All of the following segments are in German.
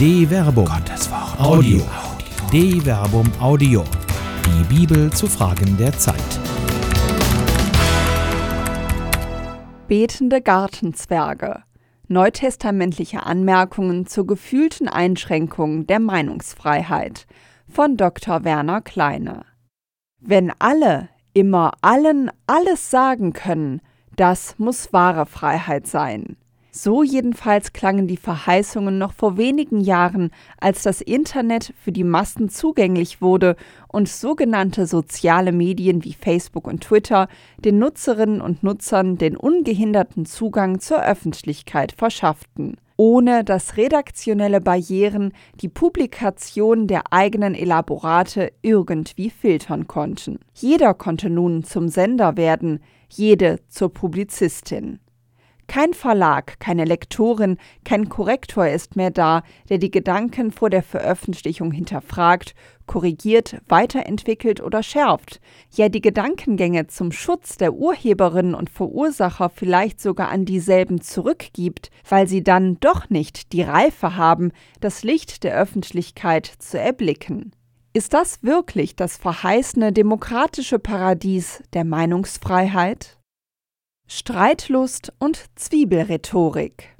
De Verbum. Gottes Wort. Audio. De Verbum Audio. Die Bibel zu Fragen der Zeit. Betende Gartenzwerge. Neutestamentliche Anmerkungen zur gefühlten Einschränkung der Meinungsfreiheit von Dr. Werner Kleine. Wenn alle immer allen alles sagen können, das muss wahre Freiheit sein. So jedenfalls klangen die Verheißungen noch vor wenigen Jahren, als das Internet für die Massen zugänglich wurde und sogenannte soziale Medien wie Facebook und Twitter den Nutzerinnen und Nutzern den ungehinderten Zugang zur Öffentlichkeit verschafften, ohne dass redaktionelle Barrieren die Publikation der eigenen Elaborate irgendwie filtern konnten. Jeder konnte nun zum Sender werden, jede zur Publizistin. Kein Verlag, keine Lektorin, kein Korrektor ist mehr da, der die Gedanken vor der Veröffentlichung hinterfragt, korrigiert, weiterentwickelt oder schärft, ja die Gedankengänge zum Schutz der Urheberinnen und Verursacher vielleicht sogar an dieselben zurückgibt, weil sie dann doch nicht die Reife haben, das Licht der Öffentlichkeit zu erblicken. Ist das wirklich das verheißene demokratische Paradies der Meinungsfreiheit? Streitlust und Zwiebelrhetorik.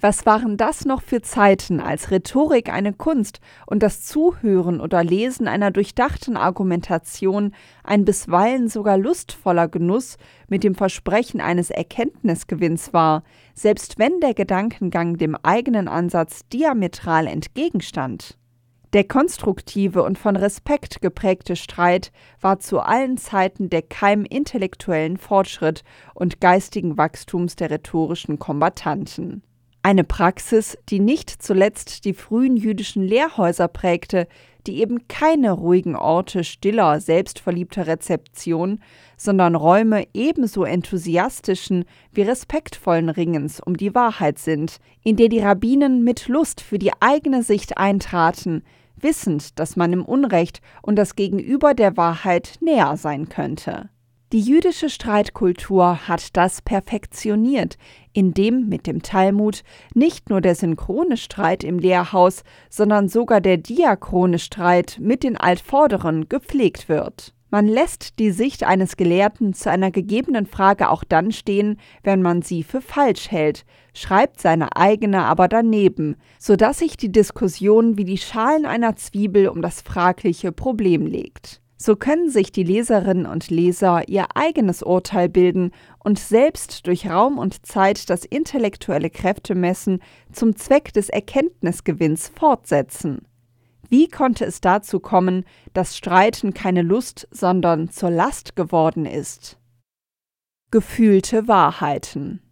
Was waren das noch für Zeiten, als Rhetorik eine Kunst und das Zuhören oder Lesen einer durchdachten Argumentation ein bisweilen sogar lustvoller Genuss mit dem Versprechen eines Erkenntnisgewinns war, selbst wenn der Gedankengang dem eigenen Ansatz diametral entgegenstand? Der konstruktive und von Respekt geprägte Streit war zu allen Zeiten der Keim intellektuellen Fortschritt und geistigen Wachstums der rhetorischen Kombattanten. Eine Praxis, die nicht zuletzt die frühen jüdischen Lehrhäuser prägte, die eben keine ruhigen Orte stiller, selbstverliebter Rezeption, sondern Räume ebenso enthusiastischen wie respektvollen Ringens um die Wahrheit sind, in der die Rabbinen mit Lust für die eigene Sicht eintraten, wissend, dass man im Unrecht und das Gegenüber der Wahrheit näher sein könnte. Die jüdische Streitkultur hat das perfektioniert, indem mit dem Talmud nicht nur der synchrone Streit im Lehrhaus, sondern sogar der diachrone Streit mit den Altvorderen gepflegt wird. Man lässt die Sicht eines Gelehrten zu einer gegebenen Frage auch dann stehen, wenn man sie für falsch hält, schreibt seine eigene aber daneben, so dass sich die Diskussion wie die Schalen einer Zwiebel um das fragliche Problem legt. So können sich die Leserinnen und Leser ihr eigenes Urteil bilden und selbst durch Raum und Zeit das intellektuelle Kräftemessen zum Zweck des Erkenntnisgewinns fortsetzen. Wie konnte es dazu kommen, dass Streiten keine Lust, sondern zur Last geworden ist? Gefühlte Wahrheiten.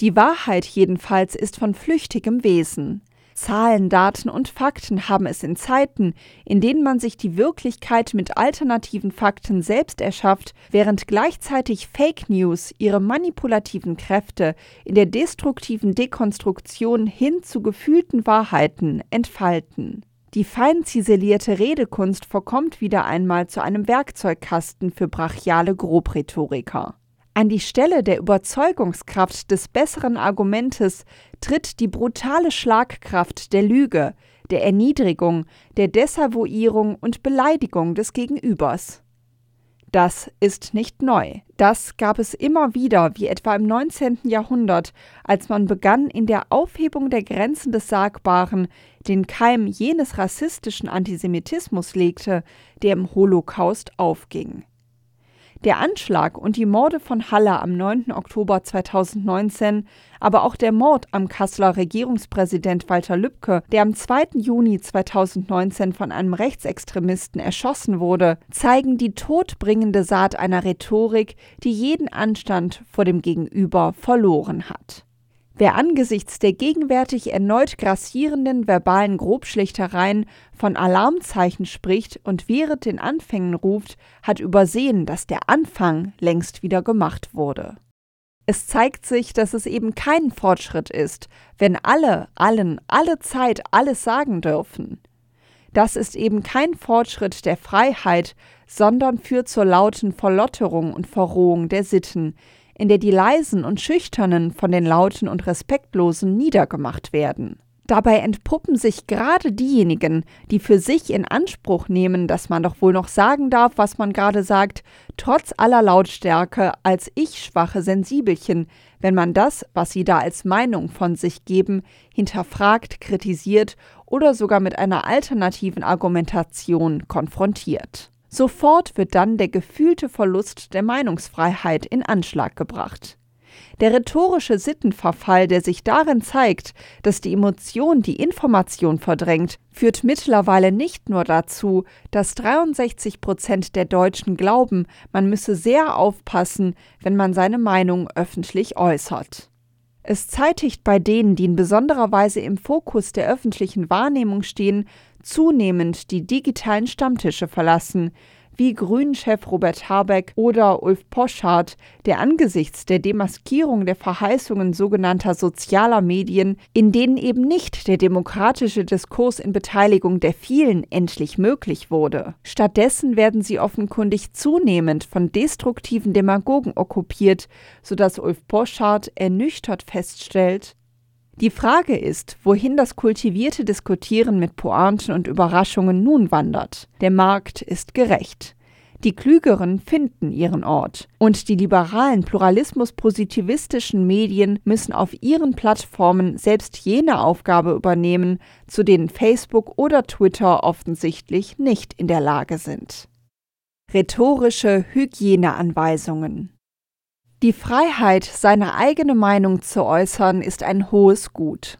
Die Wahrheit jedenfalls ist von flüchtigem Wesen. Zahlen, Daten und Fakten haben es in Zeiten, in denen man sich die Wirklichkeit mit alternativen Fakten selbst erschafft, während gleichzeitig Fake News ihre manipulativen Kräfte in der destruktiven Dekonstruktion hin zu gefühlten Wahrheiten entfalten. Die fein ziselierte Redekunst verkommt wieder einmal zu einem Werkzeugkasten für brachiale Grobrhetoriker. An die Stelle der Überzeugungskraft des besseren Argumentes tritt die brutale Schlagkraft der Lüge, der Erniedrigung, der Desavouierung und Beleidigung des Gegenübers. Das ist nicht neu. Das gab es immer wieder, wie etwa im 19. Jahrhundert, als man begann, in der Aufhebung der Grenzen des Sagbaren den Keim jenes rassistischen Antisemitismus legte, der im Holocaust aufging. Der Anschlag und die Morde von Halle am 9. Oktober 2019, aber auch der Mord am Kasseler Regierungspräsident Walter Lübcke, der am 2. Juni 2019 von einem Rechtsextremisten erschossen wurde, zeigen die todbringende Saat einer Rhetorik, die jeden Anstand vor dem Gegenüber verloren hat. Wer angesichts der gegenwärtig erneut grassierenden verbalen Grobschlichtereien von Alarmzeichen spricht und während den Anfängen ruft, hat übersehen, dass der Anfang längst wieder gemacht wurde. Es zeigt sich, dass es eben kein Fortschritt ist, wenn alle, allen, alle Zeit alles sagen dürfen. Das ist eben kein Fortschritt der Freiheit, sondern führt zur lauten Verlotterung und Verrohung der Sitten, in der die Leisen und Schüchternen von den Lauten und Respektlosen niedergemacht werden. Dabei entpuppen sich gerade diejenigen, die für sich in Anspruch nehmen, dass man doch wohl noch sagen darf, was man gerade sagt, trotz aller Lautstärke als ich schwache Sensibelchen, wenn man das, was sie da als Meinung von sich geben, hinterfragt, kritisiert oder sogar mit einer alternativen Argumentation konfrontiert. Sofort wird dann der gefühlte Verlust der Meinungsfreiheit in Anschlag gebracht. Der rhetorische Sittenverfall, der sich darin zeigt, dass die Emotion die Information verdrängt, führt mittlerweile nicht nur dazu, dass 63 Prozent der Deutschen glauben, man müsse sehr aufpassen, wenn man seine Meinung öffentlich äußert. Es zeitigt bei denen, die in besonderer Weise im Fokus der öffentlichen Wahrnehmung stehen, zunehmend die digitalen Stammtische verlassen, wie Grünen-Chef Robert Habeck oder Ulf Poschardt, der angesichts der Demaskierung der Verheißungen sogenannter sozialer Medien, in denen eben nicht der demokratische Diskurs in Beteiligung der vielen endlich möglich wurde. Stattdessen werden sie offenkundig zunehmend von destruktiven Demagogen okkupiert, sodass Ulf Poschardt ernüchtert feststellt, die Frage ist, wohin das kultivierte Diskutieren mit Pointen und Überraschungen nun wandert. Der Markt ist gerecht. Die Klügeren finden ihren Ort. Und die liberalen, pluralismus-positivistischen Medien müssen auf ihren Plattformen selbst jene Aufgabe übernehmen, zu denen Facebook oder Twitter offensichtlich nicht in der Lage sind. Rhetorische Hygieneanweisungen die Freiheit, seine eigene Meinung zu äußern, ist ein hohes Gut.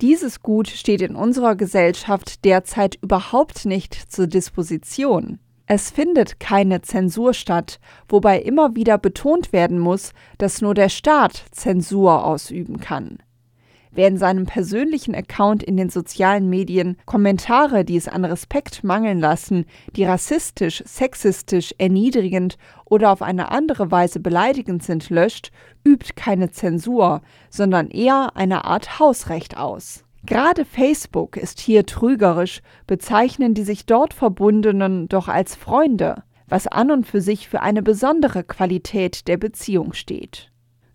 Dieses Gut steht in unserer Gesellschaft derzeit überhaupt nicht zur Disposition. Es findet keine Zensur statt, wobei immer wieder betont werden muss, dass nur der Staat Zensur ausüben kann. Wer in seinem persönlichen Account in den sozialen Medien Kommentare, die es an Respekt mangeln lassen, die rassistisch, sexistisch, erniedrigend oder auf eine andere Weise beleidigend sind, löscht, übt keine Zensur, sondern eher eine Art Hausrecht aus. Gerade Facebook ist hier trügerisch, bezeichnen die sich dort Verbundenen doch als Freunde, was an und für sich für eine besondere Qualität der Beziehung steht.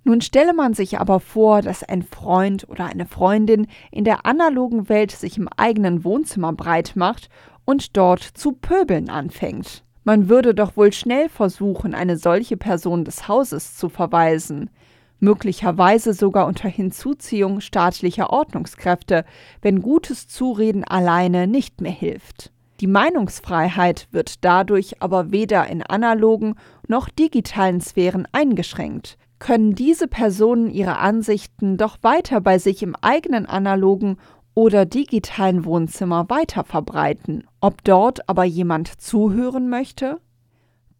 Nun stelle man sich aber vor, dass ein Freund oder eine Freundin in der analogen Welt sich im eigenen Wohnzimmer breit macht und dort zu pöbeln anfängt. Man würde doch wohl schnell versuchen, eine solche Person des Hauses zu verweisen, möglicherweise sogar unter Hinzuziehung staatlicher Ordnungskräfte, wenn gutes Zureden alleine nicht mehr hilft. Die Meinungsfreiheit wird dadurch aber weder in analogen noch digitalen Sphären eingeschränkt, können diese Personen ihre Ansichten doch weiter bei sich im eigenen analogen oder digitalen Wohnzimmer weiter verbreiten. Ob dort aber jemand zuhören möchte?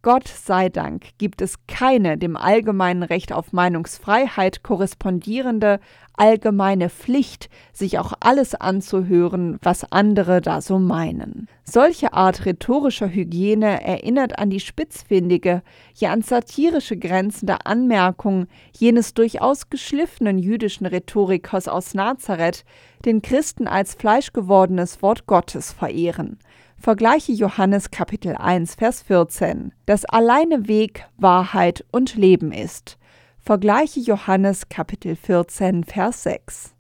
Gott sei Dank gibt es keine dem allgemeinen Recht auf Meinungsfreiheit korrespondierende allgemeine Pflicht, sich auch alles anzuhören, was andere da so meinen. Solche Art rhetorischer Hygiene erinnert an die spitzfindige, ja an satirische Grenzen der Anmerkung jenes durchaus geschliffenen jüdischen Rhetorikers aus Nazareth, den Christen als fleischgewordenes Wort Gottes verehren. Vergleiche Johannes Kapitel 1, Vers 14, das alleine Weg, Wahrheit und Leben ist. Vergleiche Johannes Kapitel 14, Vers 6.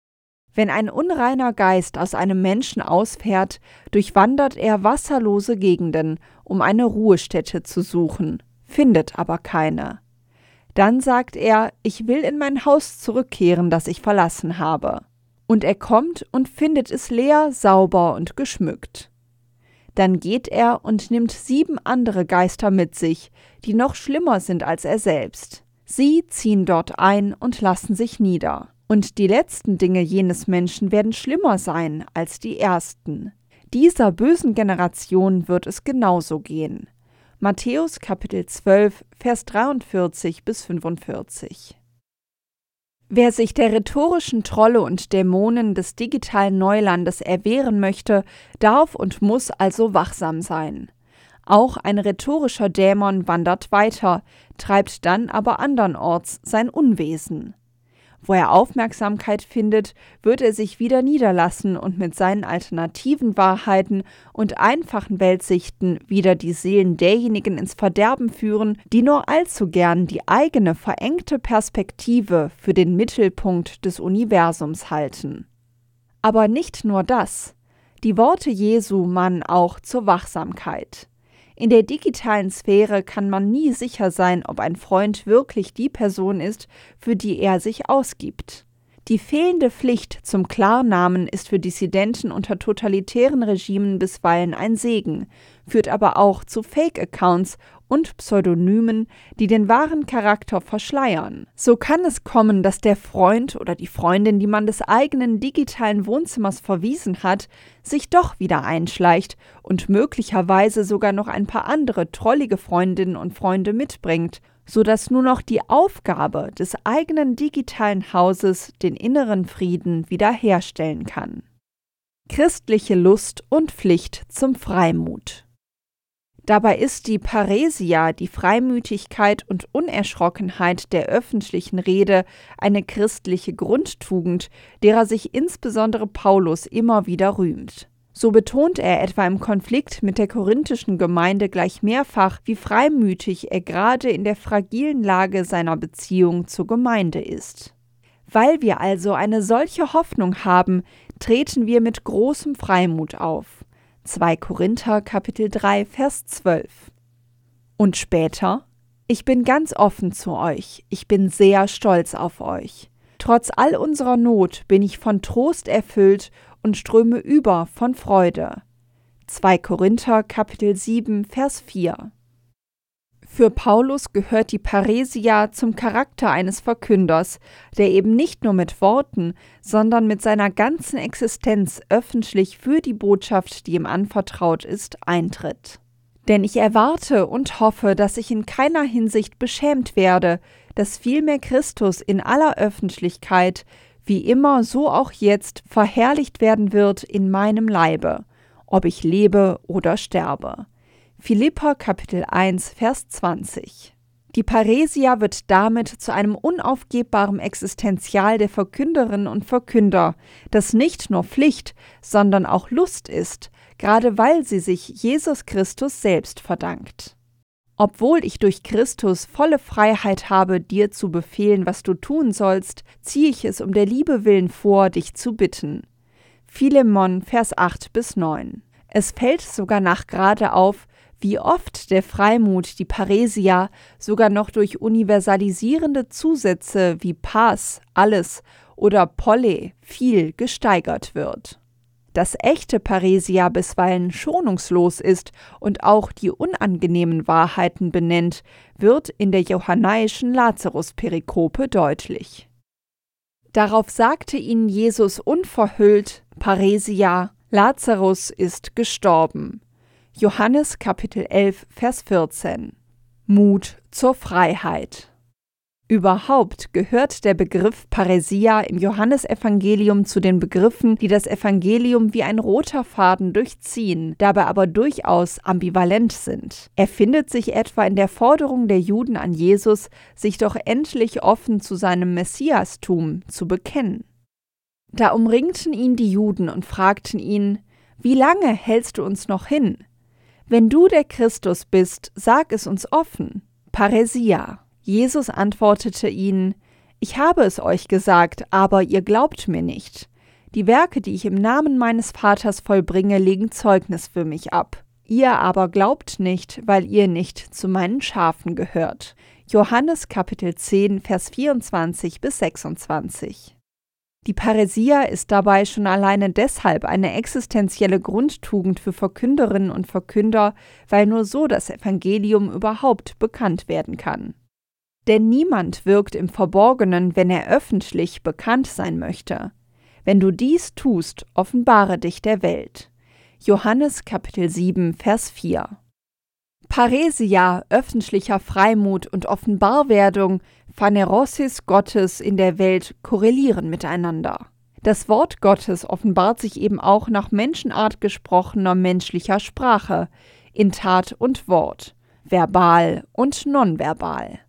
Wenn ein unreiner Geist aus einem Menschen ausfährt, durchwandert er wasserlose Gegenden, um eine Ruhestätte zu suchen, findet aber keine. Dann sagt er, ich will in mein Haus zurückkehren, das ich verlassen habe. Und er kommt und findet es leer, sauber und geschmückt. Dann geht er und nimmt sieben andere Geister mit sich, die noch schlimmer sind als er selbst. Sie ziehen dort ein und lassen sich nieder. Und die letzten Dinge jenes Menschen werden schlimmer sein als die ersten. Dieser bösen Generation wird es genauso gehen. Matthäus Kapitel 12, Vers 43 bis 45. Wer sich der rhetorischen Trolle und Dämonen des digitalen Neulandes erwehren möchte, darf und muss also wachsam sein. Auch ein rhetorischer Dämon wandert weiter, treibt dann aber andernorts sein Unwesen. Wo er Aufmerksamkeit findet, wird er sich wieder niederlassen und mit seinen alternativen Wahrheiten und einfachen Weltsichten wieder die Seelen derjenigen ins Verderben führen, die nur allzu gern die eigene verengte Perspektive für den Mittelpunkt des Universums halten. Aber nicht nur das. Die Worte Jesu mahnen auch zur Wachsamkeit. In der digitalen Sphäre kann man nie sicher sein, ob ein Freund wirklich die Person ist, für die er sich ausgibt. Die fehlende Pflicht zum Klarnamen ist für Dissidenten unter totalitären Regimen bisweilen ein Segen, führt aber auch zu Fake-Accounts und Pseudonymen, die den wahren Charakter verschleiern. So kann es kommen, dass der Freund oder die Freundin, die man des eigenen digitalen Wohnzimmers verwiesen hat, sich doch wieder einschleicht und möglicherweise sogar noch ein paar andere trollige Freundinnen und Freunde mitbringt, so dass nur noch die Aufgabe des eigenen digitalen Hauses den inneren Frieden wiederherstellen kann. Christliche Lust und Pflicht zum Freimut. Dabei ist die Paresia, die Freimütigkeit und Unerschrockenheit der öffentlichen Rede, eine christliche Grundtugend, derer sich insbesondere Paulus immer wieder rühmt. So betont er etwa im Konflikt mit der korinthischen Gemeinde gleich mehrfach, wie freimütig er gerade in der fragilen Lage seiner Beziehung zur Gemeinde ist. Weil wir also eine solche Hoffnung haben, treten wir mit großem Freimut auf. 2 Korinther Kapitel 3 Vers 12. Und später Ich bin ganz offen zu euch, ich bin sehr stolz auf euch. Trotz all unserer Not bin ich von Trost erfüllt und ströme über von Freude. 2 Korinther Kapitel 7 Vers 4 für Paulus gehört die Paresia zum Charakter eines Verkünders, der eben nicht nur mit Worten, sondern mit seiner ganzen Existenz öffentlich für die Botschaft, die ihm anvertraut ist, eintritt. Denn ich erwarte und hoffe, dass ich in keiner Hinsicht beschämt werde, dass vielmehr Christus in aller Öffentlichkeit, wie immer so auch jetzt, verherrlicht werden wird in meinem Leibe, ob ich lebe oder sterbe. Philippa Kapitel 1 Vers 20 die Paresia wird damit zu einem unaufgebbaren Existenzial der Verkünderinnen und Verkünder, das nicht nur Pflicht, sondern auch Lust ist, gerade weil sie sich Jesus Christus selbst verdankt. Obwohl ich durch Christus volle Freiheit habe, dir zu befehlen, was du tun sollst, ziehe ich es um der Liebe willen vor, dich zu bitten. Philemon, Vers 8 bis 9. Es fällt sogar nachgerade auf, wie oft der Freimut, die Paresia, sogar noch durch universalisierende Zusätze wie Pass, alles oder Polle, viel gesteigert wird. Dass echte Paresia bisweilen schonungslos ist und auch die unangenehmen Wahrheiten benennt, wird in der johannäischen Lazarus-Perikope deutlich. Darauf sagte ihnen Jesus unverhüllt, Paresia, Lazarus ist gestorben. Johannes Kapitel 11, Vers 14. Mut zur Freiheit. Überhaupt gehört der Begriff Paresia im Johannesevangelium zu den Begriffen, die das Evangelium wie ein roter Faden durchziehen, dabei aber durchaus ambivalent sind. Er findet sich etwa in der Forderung der Juden an Jesus, sich doch endlich offen zu seinem Messiastum zu bekennen. Da umringten ihn die Juden und fragten ihn, Wie lange hältst du uns noch hin? Wenn du der Christus bist, sag es uns offen. Paresia. Jesus antwortete ihnen, Ich habe es euch gesagt, aber ihr glaubt mir nicht. Die Werke, die ich im Namen meines Vaters vollbringe, legen Zeugnis für mich ab. Ihr aber glaubt nicht, weil ihr nicht zu meinen Schafen gehört. Johannes Kapitel 10, Vers 24 bis 26. Die Paresia ist dabei schon alleine deshalb eine existenzielle Grundtugend für Verkünderinnen und Verkünder, weil nur so das Evangelium überhaupt bekannt werden kann. Denn niemand wirkt im Verborgenen, wenn er öffentlich bekannt sein möchte. Wenn du dies tust, offenbare dich der Welt. Johannes Kapitel 7, Vers 4. Paresia, öffentlicher Freimut und Offenbarwerdung Phanerosis Gottes in der Welt korrelieren miteinander. Das Wort Gottes offenbart sich eben auch nach Menschenart gesprochener menschlicher Sprache, in Tat und Wort, verbal und nonverbal.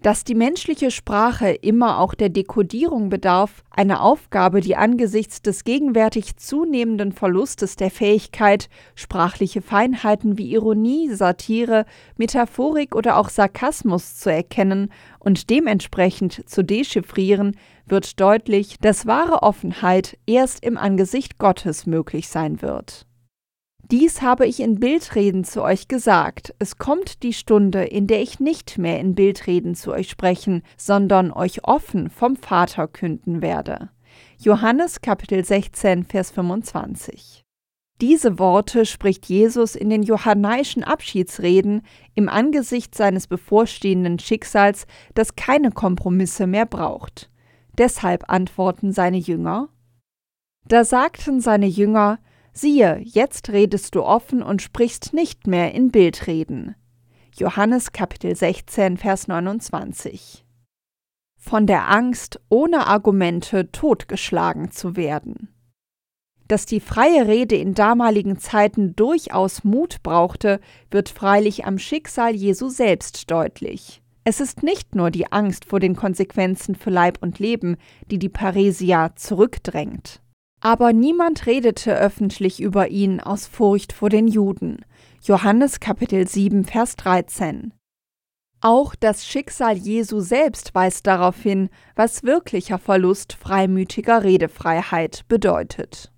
Dass die menschliche Sprache immer auch der Dekodierung bedarf, eine Aufgabe, die angesichts des gegenwärtig zunehmenden Verlustes der Fähigkeit, sprachliche Feinheiten wie Ironie, Satire, Metaphorik oder auch Sarkasmus zu erkennen und dementsprechend zu dechiffrieren, wird deutlich, dass wahre Offenheit erst im Angesicht Gottes möglich sein wird. Dies habe ich in Bildreden zu euch gesagt. Es kommt die Stunde, in der ich nicht mehr in Bildreden zu euch sprechen, sondern euch offen vom Vater künden werde. Johannes Kapitel 16, Vers 25. Diese Worte spricht Jesus in den johannaischen Abschiedsreden im Angesicht seines bevorstehenden Schicksals, das keine Kompromisse mehr braucht. Deshalb antworten seine Jünger. Da sagten seine Jünger, Siehe, jetzt redest du offen und sprichst nicht mehr in Bildreden. Johannes Kapitel 16, Vers 29. Von der Angst, ohne Argumente totgeschlagen zu werden. Dass die freie Rede in damaligen Zeiten durchaus Mut brauchte, wird freilich am Schicksal Jesu selbst deutlich. Es ist nicht nur die Angst vor den Konsequenzen für Leib und Leben, die die Paresia zurückdrängt. Aber niemand redete öffentlich über ihn aus Furcht vor den Juden. Johannes Kapitel 7, Vers 13. Auch das Schicksal Jesu selbst weist darauf hin, was wirklicher Verlust freimütiger Redefreiheit bedeutet.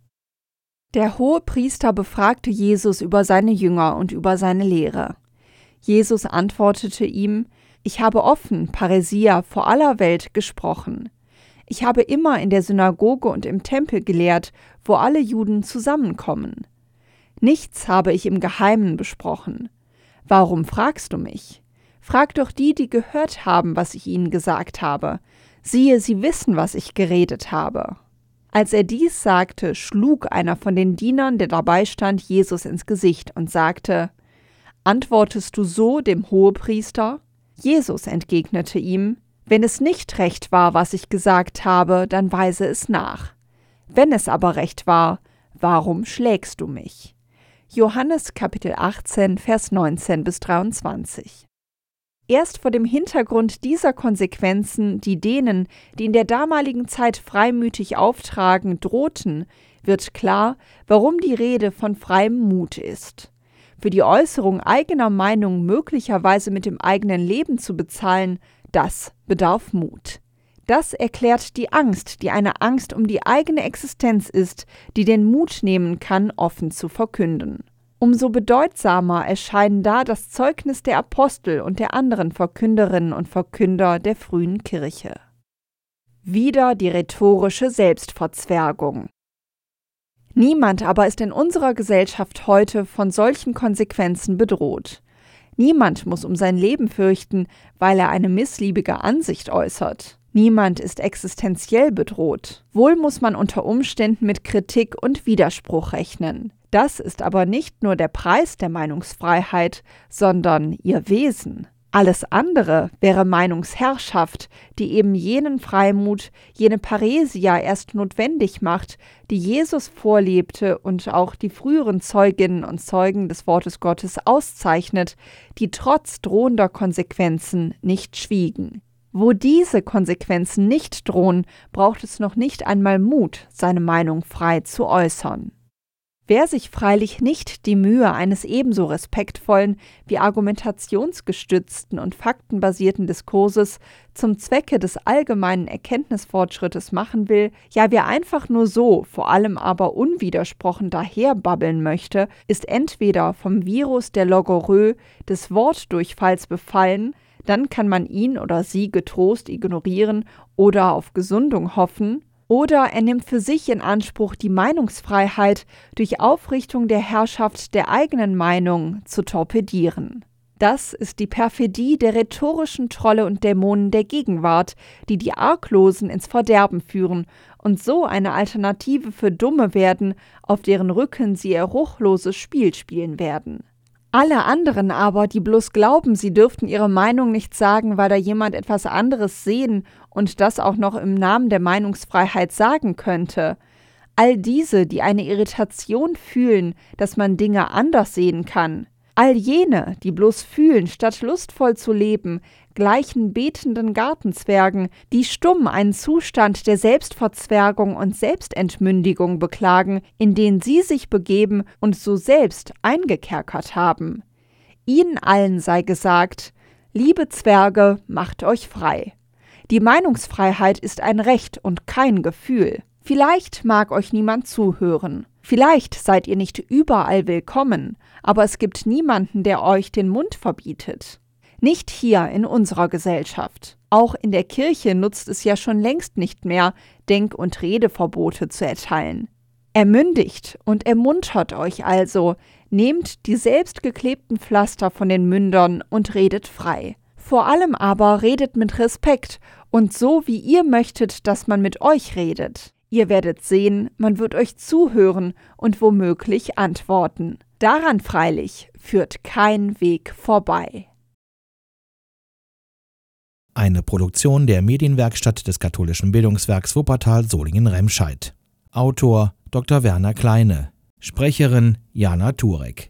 Der hohe Priester befragte Jesus über seine Jünger und über seine Lehre. Jesus antwortete ihm, Ich habe offen, Paresia, vor aller Welt gesprochen. Ich habe immer in der Synagoge und im Tempel gelehrt, wo alle Juden zusammenkommen. Nichts habe ich im Geheimen besprochen. Warum fragst du mich? Frag doch die, die gehört haben, was ich ihnen gesagt habe. Siehe, sie wissen, was ich geredet habe. Als er dies sagte, schlug einer von den Dienern, der dabei stand, Jesus ins Gesicht und sagte, Antwortest du so dem Hohepriester? Jesus entgegnete ihm, wenn es nicht recht war, was ich gesagt habe, dann weise es nach. Wenn es aber recht war, warum schlägst du mich? Johannes Kapitel 18, Vers 19 bis 23. Erst vor dem Hintergrund dieser Konsequenzen, die denen, die in der damaligen Zeit freimütig auftragen, drohten, wird klar, warum die Rede von freiem Mut ist. Für die Äußerung eigener Meinung möglicherweise mit dem eigenen Leben zu bezahlen, das bedarf Mut. Das erklärt die Angst, die eine Angst um die eigene Existenz ist, die den Mut nehmen kann, offen zu verkünden. Umso bedeutsamer erscheinen da das Zeugnis der Apostel und der anderen Verkünderinnen und Verkünder der frühen Kirche. Wieder die rhetorische Selbstverzwergung. Niemand aber ist in unserer Gesellschaft heute von solchen Konsequenzen bedroht. Niemand muss um sein Leben fürchten, weil er eine missliebige Ansicht äußert. Niemand ist existenziell bedroht. Wohl muss man unter Umständen mit Kritik und Widerspruch rechnen. Das ist aber nicht nur der Preis der Meinungsfreiheit, sondern ihr Wesen. Alles andere wäre Meinungsherrschaft, die eben jenen Freimut, jene Paresia erst notwendig macht, die Jesus vorlebte und auch die früheren Zeuginnen und Zeugen des Wortes Gottes auszeichnet, die trotz drohender Konsequenzen nicht schwiegen. Wo diese Konsequenzen nicht drohen, braucht es noch nicht einmal Mut, seine Meinung frei zu äußern. Wer sich freilich nicht die Mühe eines ebenso respektvollen wie argumentationsgestützten und faktenbasierten Diskurses zum Zwecke des allgemeinen Erkenntnisfortschrittes machen will, ja wer einfach nur so, vor allem aber unwidersprochen daherbabbeln möchte, ist entweder vom Virus der Logorö des Wortdurchfalls befallen, dann kann man ihn oder sie getrost ignorieren oder auf Gesundung hoffen, oder er nimmt für sich in Anspruch, die Meinungsfreiheit durch Aufrichtung der Herrschaft der eigenen Meinung zu torpedieren. Das ist die Perfidie der rhetorischen Trolle und Dämonen der Gegenwart, die die Arglosen ins Verderben führen und so eine Alternative für Dumme werden, auf deren Rücken sie ihr ruchloses Spiel spielen werden. Alle anderen aber, die bloß glauben, sie dürften ihre Meinung nicht sagen, weil da jemand etwas anderes sehen und das auch noch im Namen der Meinungsfreiheit sagen könnte, all diese, die eine Irritation fühlen, dass man Dinge anders sehen kann, all jene, die bloß fühlen, statt lustvoll zu leben, gleichen betenden Gartenzwergen, die stumm einen Zustand der Selbstverzwergung und Selbstentmündigung beklagen, in den sie sich begeben und so selbst eingekerkert haben. Ihnen allen sei gesagt, liebe Zwerge, macht euch frei. Die Meinungsfreiheit ist ein Recht und kein Gefühl. Vielleicht mag euch niemand zuhören. Vielleicht seid ihr nicht überall willkommen, aber es gibt niemanden, der euch den Mund verbietet. Nicht hier in unserer Gesellschaft. Auch in der Kirche nutzt es ja schon längst nicht mehr, Denk- und Redeverbote zu erteilen. Ermündigt und ermuntert euch also, nehmt die selbstgeklebten Pflaster von den Mündern und redet frei. Vor allem aber redet mit Respekt und so, wie ihr möchtet, dass man mit euch redet. Ihr werdet sehen, man wird euch zuhören und womöglich antworten. Daran freilich führt kein Weg vorbei. Eine Produktion der Medienwerkstatt des katholischen Bildungswerks Wuppertal Solingen-Remscheid. Autor Dr. Werner Kleine. Sprecherin Jana Turek.